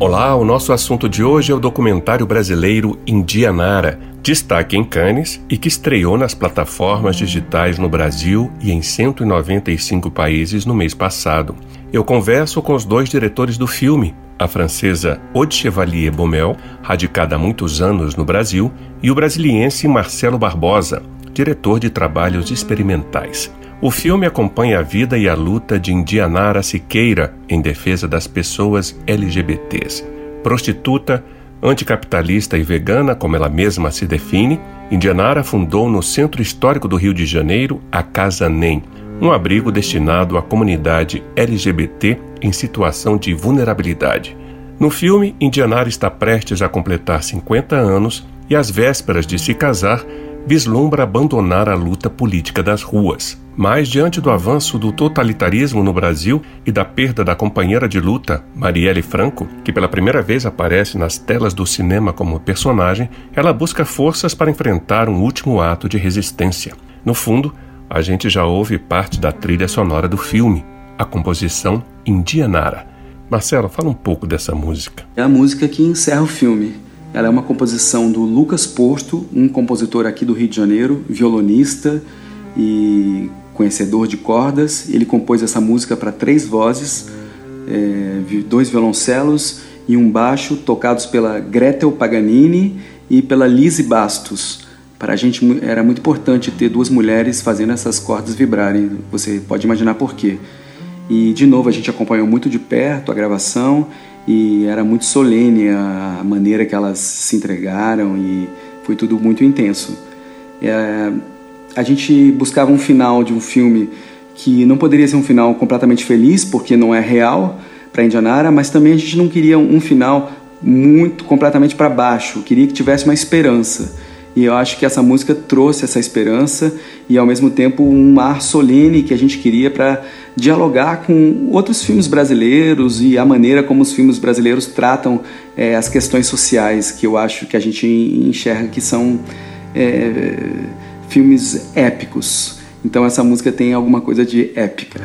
Olá, o nosso assunto de hoje é o documentário brasileiro Indianara, destaque em Cannes e que estreou nas plataformas digitais no Brasil e em 195 países no mês passado. Eu converso com os dois diretores do filme, a francesa Aude Chevalier Baumel, radicada há muitos anos no Brasil, e o brasiliense Marcelo Barbosa, diretor de trabalhos experimentais. O filme acompanha a vida e a luta de Indianara Siqueira em defesa das pessoas LGBTs. Prostituta, anticapitalista e vegana, como ela mesma se define, Indianara fundou no Centro Histórico do Rio de Janeiro a Casa NEM, um abrigo destinado à comunidade LGBT em situação de vulnerabilidade. No filme, Indianara está prestes a completar 50 anos e, às vésperas de se casar, vislumbra abandonar a luta política das ruas. Mas, diante do avanço do totalitarismo no Brasil e da perda da companheira de luta, Marielle Franco, que pela primeira vez aparece nas telas do cinema como personagem, ela busca forças para enfrentar um último ato de resistência. No fundo, a gente já ouve parte da trilha sonora do filme, a composição Indianara. Marcelo, fala um pouco dessa música. É a música que encerra o filme. Ela é uma composição do Lucas Porto, um compositor aqui do Rio de Janeiro, violonista e conhecedor de cordas. Ele compôs essa música para três vozes, é, dois violoncelos e um baixo, tocados pela Gretel Paganini e pela Lise Bastos. Para a gente era muito importante ter duas mulheres fazendo essas cordas vibrarem. Você pode imaginar por quê. E de novo a gente acompanhou muito de perto a gravação e era muito solene a maneira que elas se entregaram e foi tudo muito intenso. É, a gente buscava um final de um filme que não poderia ser um final completamente feliz, porque não é real para Indianara, mas também a gente não queria um final muito completamente para baixo, queria que tivesse uma esperança. E eu acho que essa música trouxe essa esperança e ao mesmo tempo um ar solene que a gente queria para dialogar com outros filmes brasileiros e a maneira como os filmes brasileiros tratam é, as questões sociais que eu acho que a gente enxerga que são é, filmes épicos. Então essa música tem alguma coisa de épica.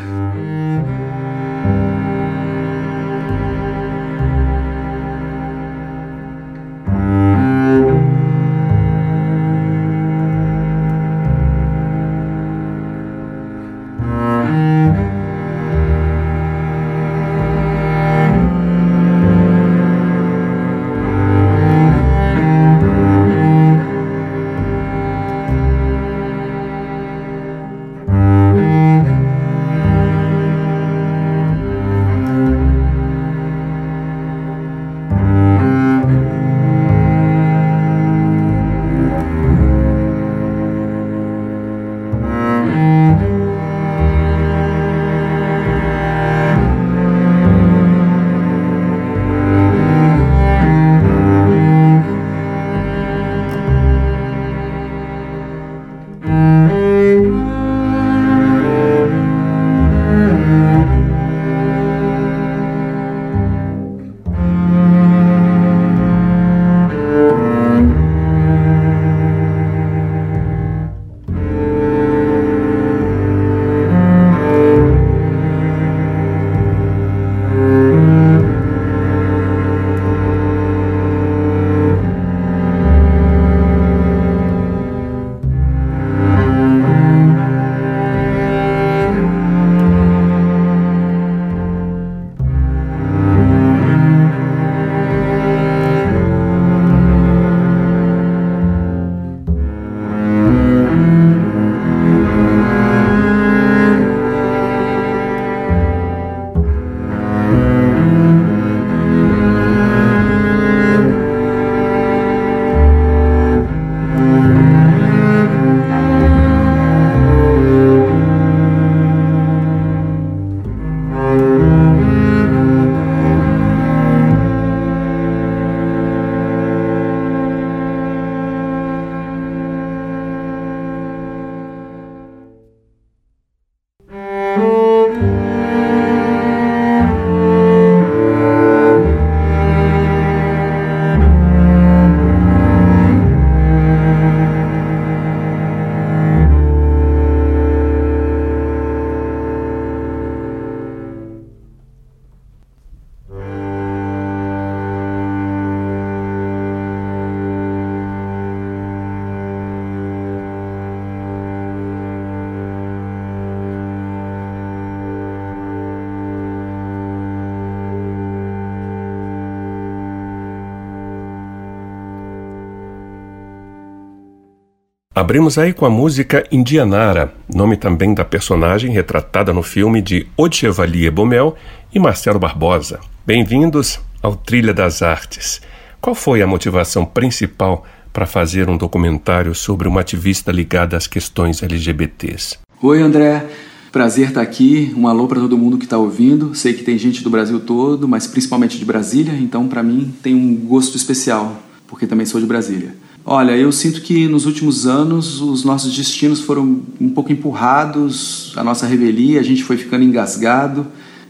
Abrimos aí com a música Indianara, nome também da personagem retratada no filme de Ode Chevalier Baumel e Marcelo Barbosa. Bem-vindos ao Trilha das Artes. Qual foi a motivação principal para fazer um documentário sobre uma ativista ligada às questões LGBTs? Oi, André. Prazer estar aqui. Um alô para todo mundo que está ouvindo. Sei que tem gente do Brasil todo, mas principalmente de Brasília, então para mim tem um gosto especial, porque também sou de Brasília. Olha, eu sinto que nos últimos anos os nossos destinos foram um pouco empurrados, a nossa revelia, a gente foi ficando engasgado.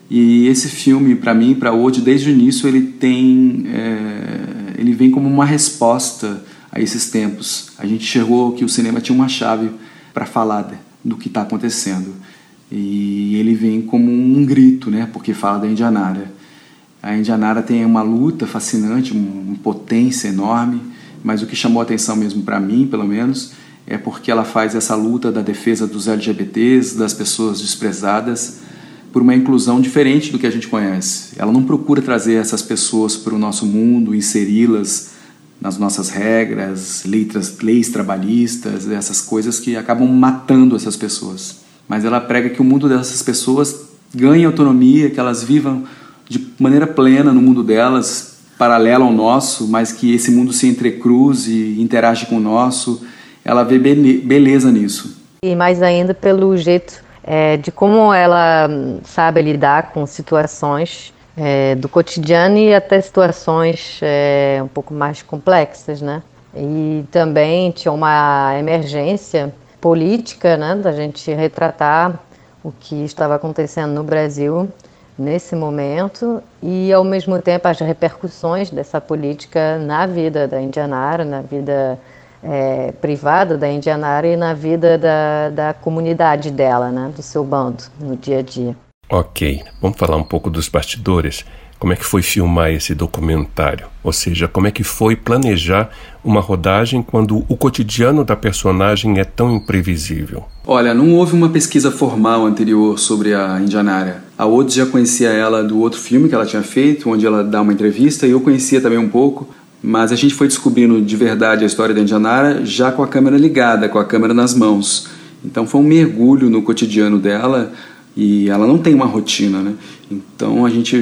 E esse filme, para mim, para hoje, desde o início, ele tem, é, ele vem como uma resposta a esses tempos. A gente enxergou que o cinema tinha uma chave para falar do que está acontecendo. E ele vem como um grito, né? Porque fala da Indianara. A Indianara tem uma luta fascinante, uma potência enorme, mas o que chamou atenção mesmo para mim, pelo menos, é porque ela faz essa luta da defesa dos LGBTs, das pessoas desprezadas, por uma inclusão diferente do que a gente conhece. Ela não procura trazer essas pessoas para o nosso mundo, inseri-las nas nossas regras, leis, leis trabalhistas, essas coisas que acabam matando essas pessoas mas ela prega que o mundo dessas pessoas ganhe autonomia, que elas vivam de maneira plena no mundo delas, paralelo ao nosso, mas que esse mundo se entrecruze e interage com o nosso. Ela vê beleza nisso. E mais ainda pelo jeito é, de como ela sabe lidar com situações é, do cotidiano e até situações é, um pouco mais complexas, né? E também tinha uma emergência política, né, da gente retratar o que estava acontecendo no Brasil nesse momento e, ao mesmo tempo, as repercussões dessa política na vida da Indianara, na vida é, privada da Indianara e na vida da, da comunidade dela, né, do seu bando, no dia a dia. Ok, vamos falar um pouco dos bastidores como é que foi filmar esse documentário? Ou seja, como é que foi planejar uma rodagem quando o cotidiano da personagem é tão imprevisível? Olha, não houve uma pesquisa formal anterior sobre a Indianara. A Odes já conhecia ela do outro filme que ela tinha feito, onde ela dá uma entrevista, e eu conhecia também um pouco, mas a gente foi descobrindo de verdade a história da Indianara já com a câmera ligada, com a câmera nas mãos. Então foi um mergulho no cotidiano dela e ela não tem uma rotina, né? Então a gente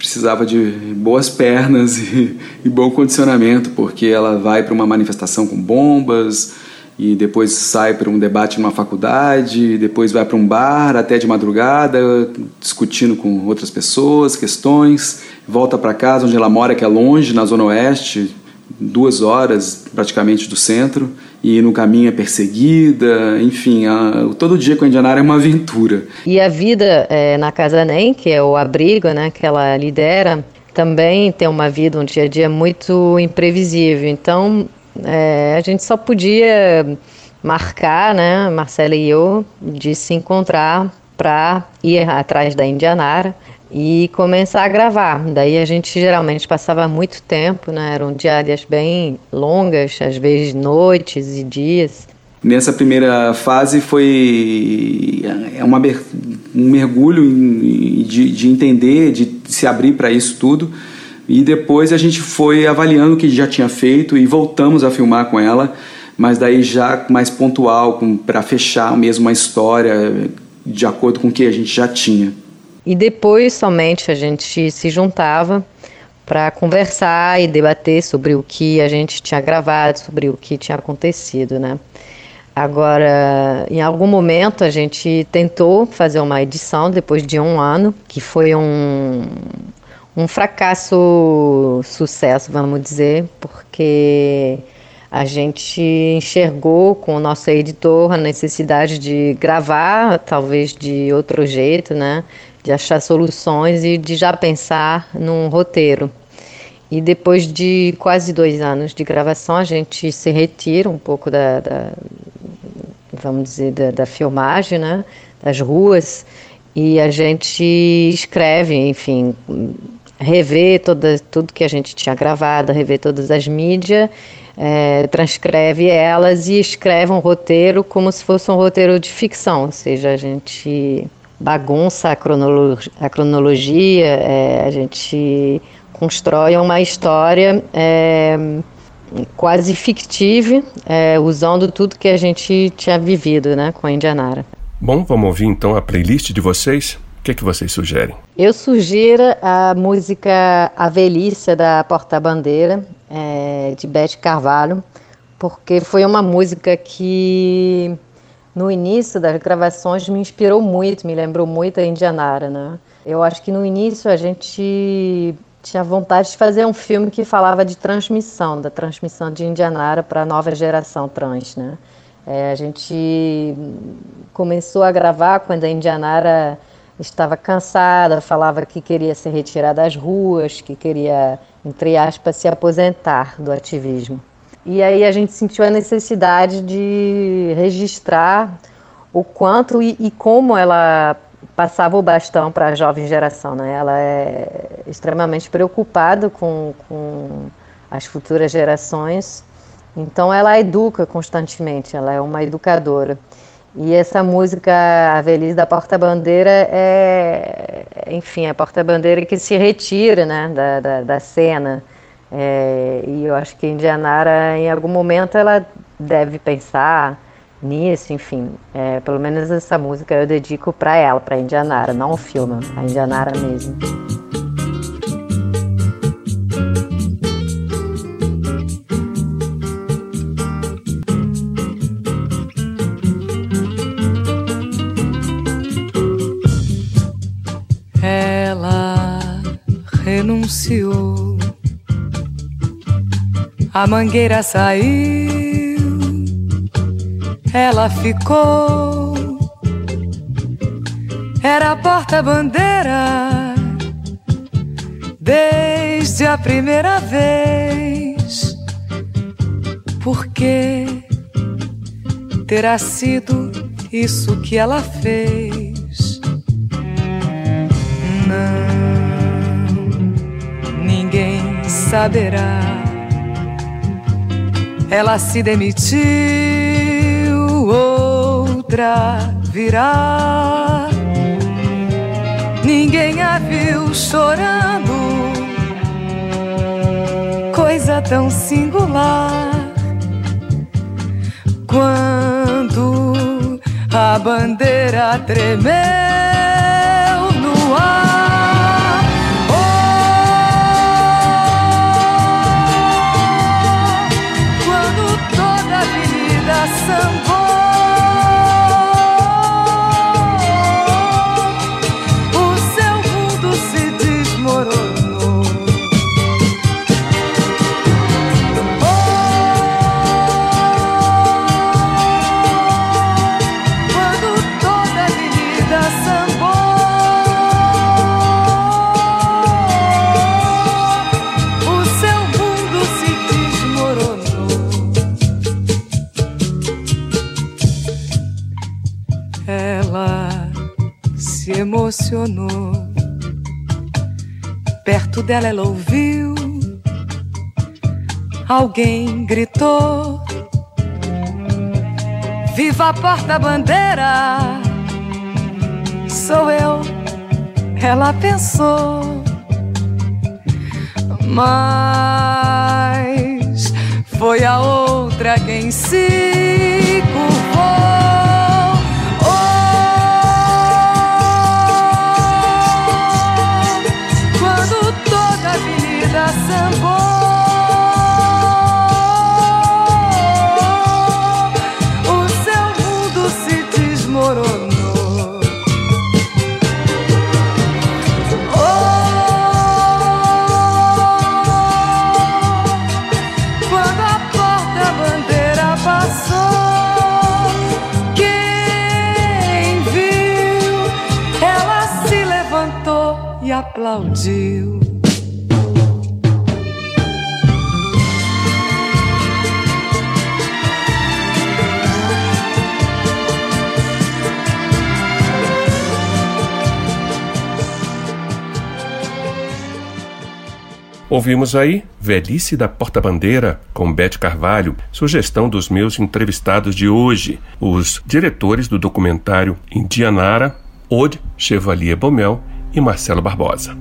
precisava de boas pernas e, e bom condicionamento, porque ela vai para uma manifestação com bombas e depois sai para um debate numa faculdade, depois vai para um bar até de madrugada, discutindo com outras pessoas, questões, volta para casa onde ela mora, que é longe, na zona oeste, duas horas praticamente do centro e no caminho é perseguida, enfim, a, todo dia com a Indianara é uma aventura. E a vida é, na Casa NEM, que é o abrigo né, que ela lidera, também tem uma vida, um dia a dia muito imprevisível. Então, é, a gente só podia marcar, né, Marcela e eu, de se encontrar para ir atrás da Indianara e começar a gravar. Daí a gente geralmente passava muito tempo, né? Eram diárias bem longas, às vezes noites e dias. Nessa primeira fase foi é uma, um mergulho de, de entender, de se abrir para isso tudo. E depois a gente foi avaliando o que já tinha feito e voltamos a filmar com ela, mas daí já mais pontual, para fechar mesmo uma história de acordo com o que a gente já tinha. E depois somente a gente se juntava para conversar e debater sobre o que a gente tinha gravado, sobre o que tinha acontecido, né? Agora, em algum momento a gente tentou fazer uma edição depois de um ano, que foi um, um fracasso sucesso, vamos dizer, porque a gente enxergou com o nosso editor a necessidade de gravar, talvez de outro jeito, né? De achar soluções e de já pensar num roteiro. E depois de quase dois anos de gravação, a gente se retira um pouco da, da vamos dizer, da, da, filmagem, né, das ruas, e a gente escreve, enfim, revê toda, tudo que a gente tinha gravado, revê todas as mídias, é, transcreve elas e escreve um roteiro como se fosse um roteiro de ficção, ou seja, a gente bagunça a, cronologia, a cronologia é, a gente constrói uma história é, quase fictível, é, usando tudo que a gente tinha vivido né, com a Indianara. Bom, vamos ouvir então a playlist de vocês. O que, é que vocês sugerem? Eu sugiro a música A Velhice da Porta-Bandeira, é, de Beth Carvalho, porque foi uma música que no início das gravações me inspirou muito, me lembrou muito a Indianara, né? Eu acho que no início a gente tinha vontade de fazer um filme que falava de transmissão, da transmissão de Indianara para a nova geração trans, né? É, a gente começou a gravar quando a Indianara estava cansada, falava que queria se retirar das ruas, que queria, entre aspas, se aposentar do ativismo. E aí a gente sentiu a necessidade de registrar o quanto e, e como ela passava o bastão para a jovem geração. Né? Ela é extremamente preocupada com, com as futuras gerações, então ela educa constantemente, ela é uma educadora. E essa música, A Velhice da Porta-Bandeira, é, enfim, a porta-bandeira que se retira né, da, da, da cena. É, e eu acho que Indianara, em algum momento, ela deve pensar nisso, enfim. É, pelo menos essa música eu dedico para ela, para Indianara, não o filme, a Indianara mesmo. renunciou. A mangueira saiu, ela ficou. Era a porta-bandeira desde a primeira vez. Porque terá sido isso que ela fez? Não saberá. Ela se demitiu, outra virá. Ninguém a viu chorando, coisa tão singular. Quando a bandeira tremeu Perto dela ela ouviu. Alguém gritou: Viva a porta-bandeira! Sou eu, ela pensou. Mas foi a outra quem se curvou. Aplaudiu. Ouvimos aí Velhice da Porta-Bandeira com Beth Carvalho, sugestão dos meus entrevistados de hoje, os diretores do documentário Indianara, Ode Chevalier Bomel e Marcelo Barbosa.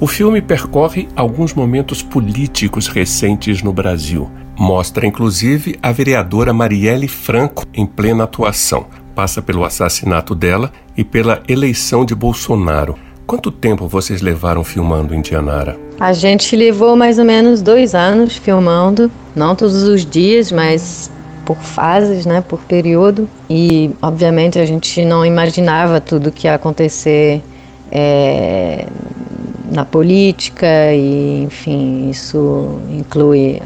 O filme percorre alguns momentos políticos recentes no Brasil. Mostra inclusive a vereadora Marielle Franco em plena atuação. Passa pelo assassinato dela e pela eleição de Bolsonaro. Quanto tempo vocês levaram filmando Indianara? A gente levou mais ou menos dois anos filmando, não todos os dias, mas por fases, né, por período. E obviamente a gente não imaginava tudo que ia acontecer é, na política e, enfim, isso inclui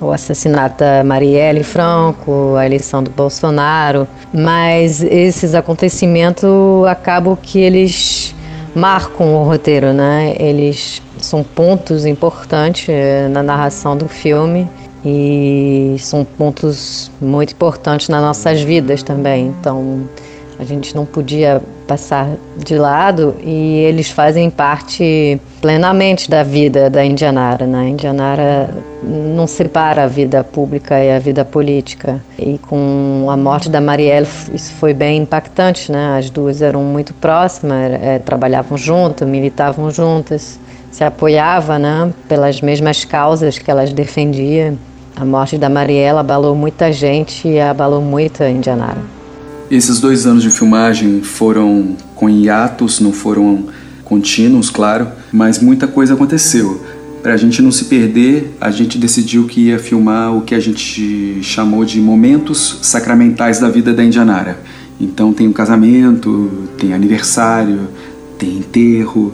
o assassinato da Marielle Franco, a eleição do Bolsonaro, mas esses acontecimentos acabam que eles marcam o roteiro, né? Eles são pontos importantes eh, na narração do filme e são pontos muito importantes nas nossas vidas também. Então, a gente não podia passar de lado e eles fazem parte plenamente da vida da Indianara. Né? A Indianara não separa a vida pública e a vida política. E com a morte da Marielle, isso foi bem impactante. Né? As duas eram muito próximas, é, trabalhavam juntas, militavam juntas, se apoiavam né? pelas mesmas causas que elas defendiam. A morte da Marielle abalou muita gente e abalou muito a Indianara. Esses dois anos de filmagem foram com hiatos, não foram contínuos, claro, mas muita coisa aconteceu. Para a gente não se perder, a gente decidiu que ia filmar o que a gente chamou de momentos sacramentais da vida da Indianara. Então tem o casamento, tem aniversário, tem enterro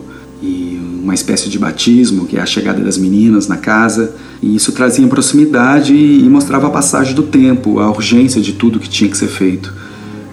uma espécie de batismo, que é a chegada das meninas na casa. E isso trazia proximidade e mostrava a passagem do tempo, a urgência de tudo que tinha que ser feito.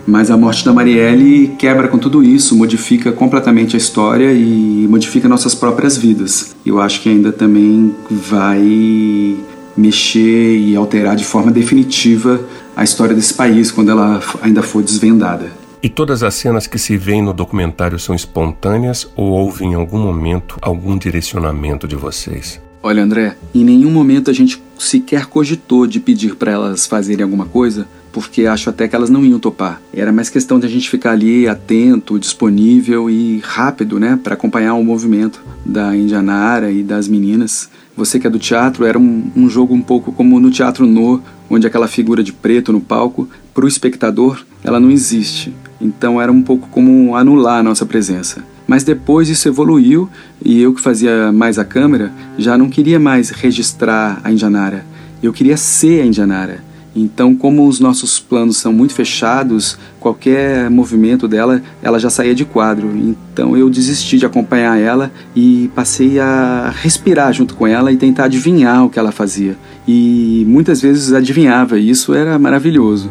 Mas a morte da Marielle quebra com tudo isso, modifica completamente a história e modifica nossas próprias vidas. Eu acho que ainda também vai mexer e alterar de forma definitiva a história desse país quando ela ainda for desvendada. E todas as cenas que se veem no documentário são espontâneas ou houve em algum momento algum direcionamento de vocês? Olha, André, em nenhum momento a gente sequer cogitou de pedir para elas fazerem alguma coisa, porque acho até que elas não iam topar. Era mais questão de a gente ficar ali atento, disponível e rápido, né, para acompanhar o movimento da Indianara e das meninas. Você que é do teatro, era um, um jogo um pouco como no teatro no, onde aquela figura de preto no palco, para o espectador, ela não existe. Então era um pouco como anular a nossa presença. Mas depois isso evoluiu e eu que fazia mais a câmera já não queria mais registrar a Indianara. Eu queria ser a Indianara. Então, como os nossos planos são muito fechados, qualquer movimento dela, ela já saía de quadro. Então, eu desisti de acompanhar ela e passei a respirar junto com ela e tentar adivinhar o que ela fazia. E muitas vezes adivinhava, e isso era maravilhoso.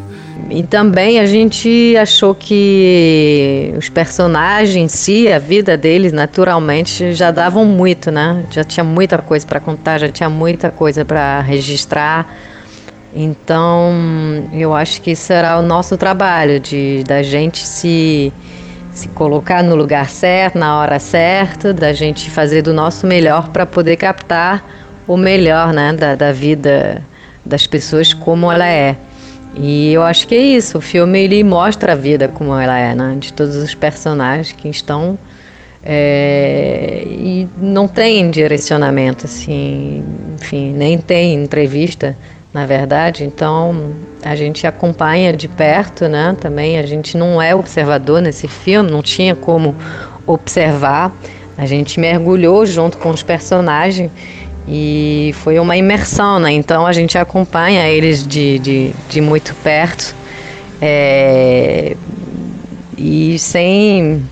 E também a gente achou que os personagens em si, a vida deles, naturalmente, já davam muito, né? Já tinha muita coisa para contar, já tinha muita coisa para registrar então, eu acho que será o nosso trabalho de da gente se se colocar no lugar certo, na hora certa, da gente fazer do nosso melhor para poder captar o melhor, né, da, da vida das pessoas como ela é. E eu acho que é isso. O filme ele mostra a vida como ela é, né, de todos os personagens que estão é, e não tem direcionamento assim, enfim, nem tem entrevista na verdade. Então a gente acompanha de perto, né? Também a gente não é observador nesse filme, não tinha como observar. A gente mergulhou junto com os personagens e foi uma imersão, né? Então a gente acompanha eles de, de, de muito perto é, e sem,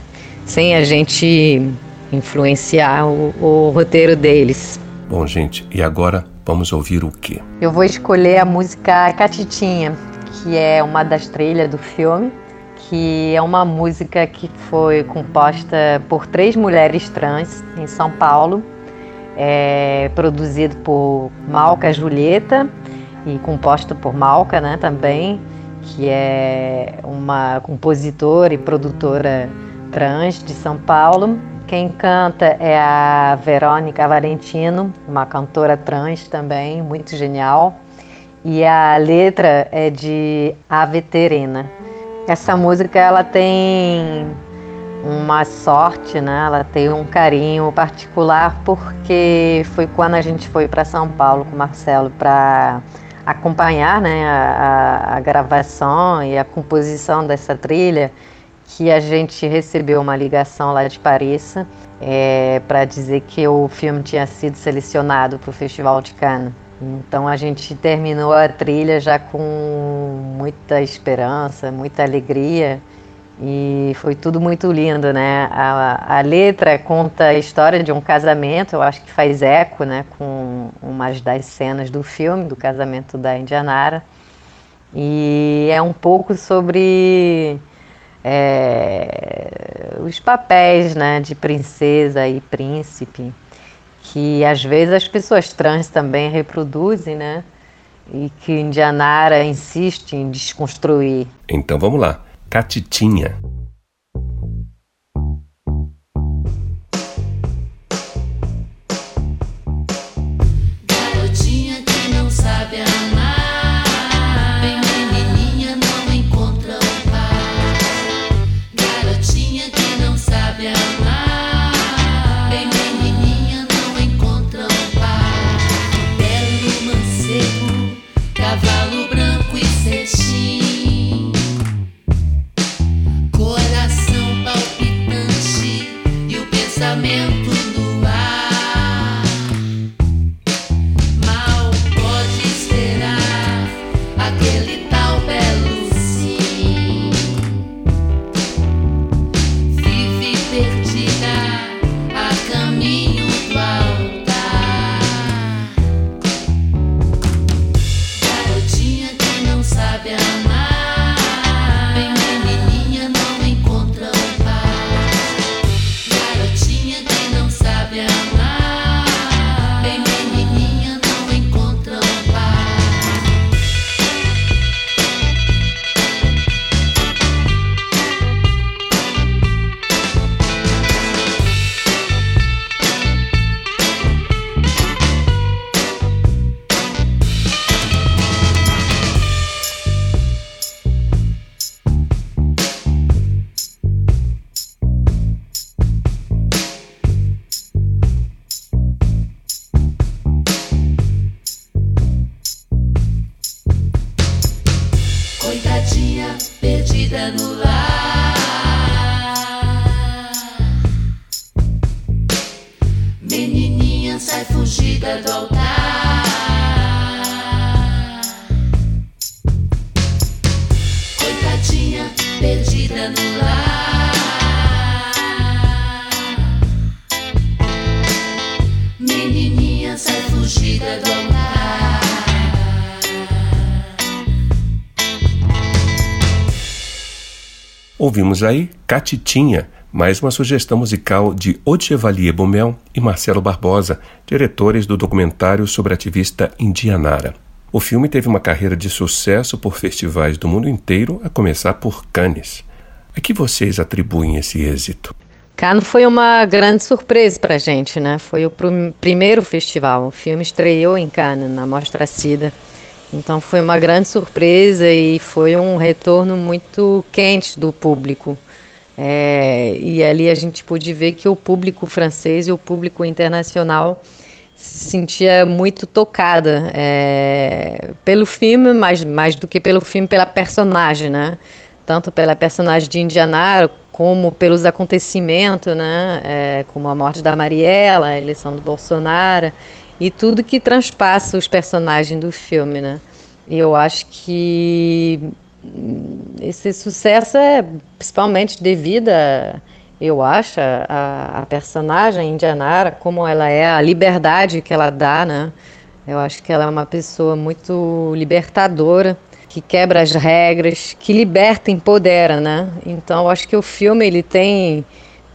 sem a gente influenciar o, o roteiro deles. Bom, gente, e agora Vamos ouvir o quê? Eu vou escolher a música Catitinha, que é uma das trilhas do filme, que é uma música que foi composta por três mulheres trans em São Paulo, é produzido por Malca Julieta e composta por Malca, né, também, que é uma compositora e produtora trans de São Paulo. Quem canta é a Verônica Valentino, uma cantora trans também, muito genial. E a letra é de Ave Terena. Essa música ela tem uma sorte, né? Ela tem um carinho particular porque foi quando a gente foi para São Paulo com o Marcelo para acompanhar, né, a, a, gravação e a composição dessa trilha que a gente recebeu uma ligação lá de Paris é, para dizer que o filme tinha sido selecionado para o Festival de Cannes. Então a gente terminou a trilha já com muita esperança, muita alegria e foi tudo muito lindo, né? A, a, letra conta a história de um casamento, eu acho que faz eco, né, com umas das cenas do filme, do casamento da Indianara. E é um pouco sobre é, os papéis, né, de princesa e príncipe, que às vezes as pessoas trans também reproduzem, né? E que Indianara insiste em desconstruir. Então vamos lá. Catitinha. Ouvimos aí Catitinha, mais uma sugestão musical de Odchevalier Bomel e Marcelo Barbosa, diretores do documentário sobre a ativista Indianara. O filme teve uma carreira de sucesso por festivais do mundo inteiro, a começar por Cannes. A que vocês atribuem esse êxito? Cannes foi uma grande surpresa para a gente, né? Foi o pr primeiro festival. O filme estreou em Cannes, na Mostra Cida. Então foi uma grande surpresa e foi um retorno muito quente do público. É, e ali a gente pôde ver que o público francês e o público internacional se sentia muito tocada é, pelo filme, mais, mais do que pelo filme, pela personagem, né? Tanto pela personagem de Indianaro, como pelos acontecimentos, né? É, como a morte da Mariela, a eleição do Bolsonaro e tudo que transpassa os personagens do filme, né? E eu acho que esse sucesso é principalmente devido, a, eu acho, a, a personagem Indianara, como ela é, a liberdade que ela dá, né? Eu acho que ela é uma pessoa muito libertadora, que quebra as regras, que liberta, empodera, né? Então, eu acho que o filme ele tem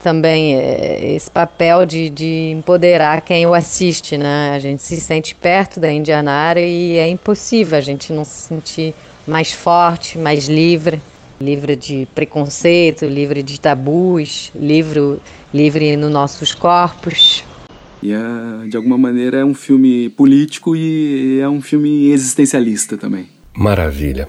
também é, esse papel de, de empoderar quem o assiste, né? A gente se sente perto da Indianara e é impossível a gente não se sentir mais forte, mais livre, livre de preconceito, livre de tabus, livre, livre nos nossos corpos. E é, de alguma maneira é um filme político e é um filme existencialista também. Maravilha.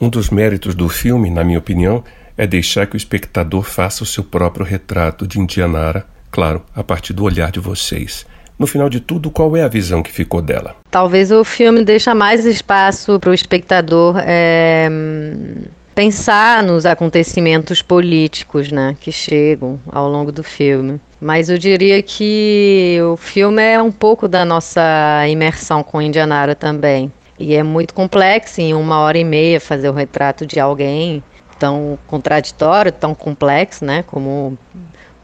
Um dos méritos do filme, na minha opinião, é deixar que o espectador faça o seu próprio retrato de Indianara, claro, a partir do olhar de vocês. No final de tudo, qual é a visão que ficou dela? Talvez o filme deixe mais espaço para o espectador é, pensar nos acontecimentos políticos né, que chegam ao longo do filme. Mas eu diria que o filme é um pouco da nossa imersão com Indianara também. E é muito complexo em uma hora e meia fazer o retrato de alguém tão contraditório, tão complexo, né, como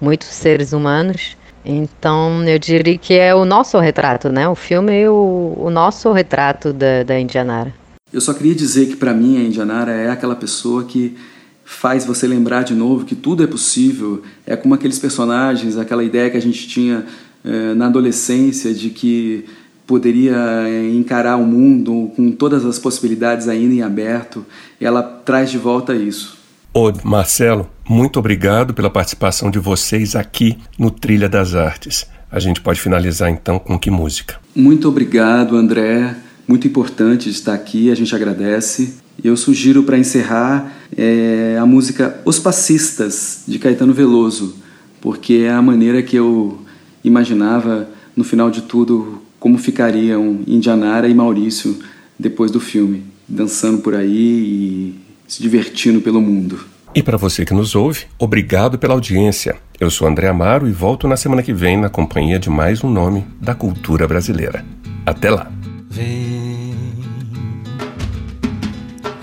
muitos seres humanos. Então, eu diria que é o nosso retrato, né? O filme é o, o nosso retrato da, da Indianara. Eu só queria dizer que, para mim, a Indianara é aquela pessoa que faz você lembrar de novo que tudo é possível. É como aqueles personagens, aquela ideia que a gente tinha é, na adolescência de que poderia é, encarar o mundo com todas as possibilidades ainda em aberto. Ela traz de volta isso. Ô, Marcelo, muito obrigado pela participação de vocês aqui no Trilha das Artes. A gente pode finalizar então com que música? Muito obrigado, André. Muito importante estar aqui, a gente agradece. Eu sugiro para encerrar é, a música Os Passistas, de Caetano Veloso, porque é a maneira que eu imaginava, no final de tudo, como ficariam Indianara e Maurício depois do filme, dançando por aí e se divertindo pelo mundo. E para você que nos ouve, obrigado pela audiência. Eu sou André Amaro e volto na semana que vem na companhia de mais um nome da cultura brasileira. Até lá! Vem,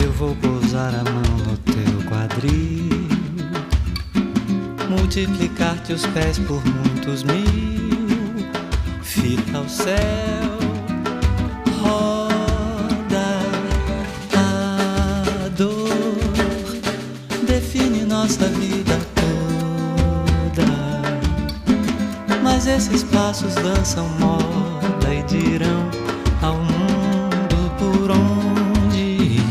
eu vou pousar a mão no teu quadril, multiplicar-te os pés por muitos mil, fita ao céu, roda a dor, define nossa vida toda. Mas esses passos dançam moda e dirão ao mundo por onde ir.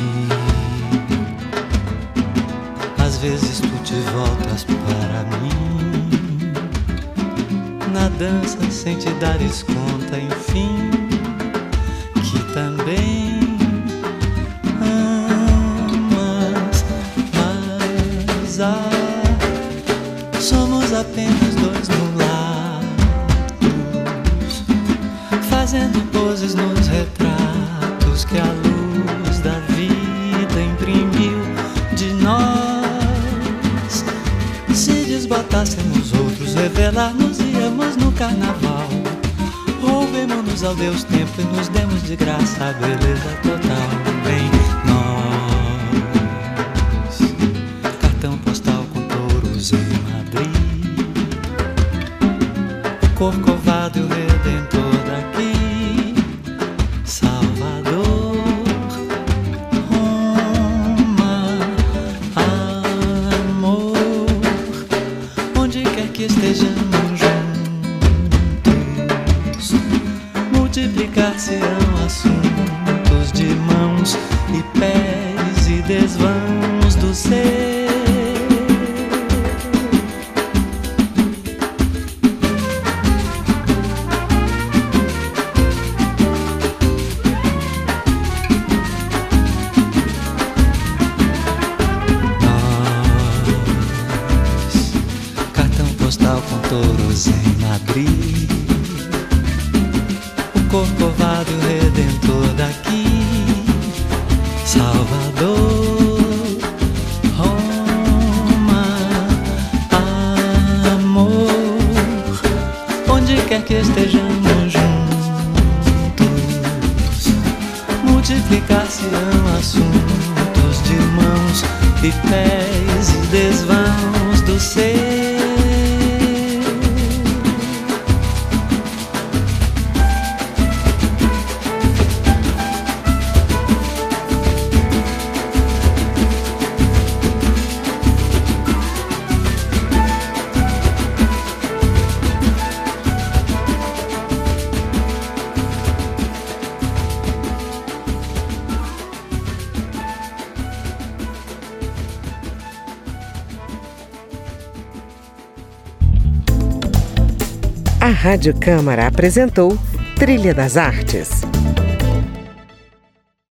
Às vezes tu te voltas para dança sem te dares conta, enfim, que também. amas, mas ah, somos apenas ao Deus tempo e nos demos de graça a beleza total. Bem, nós, cartão postal com touros em Madrid, corcovado e o redentor Rádio Câmara apresentou Trilha das Artes.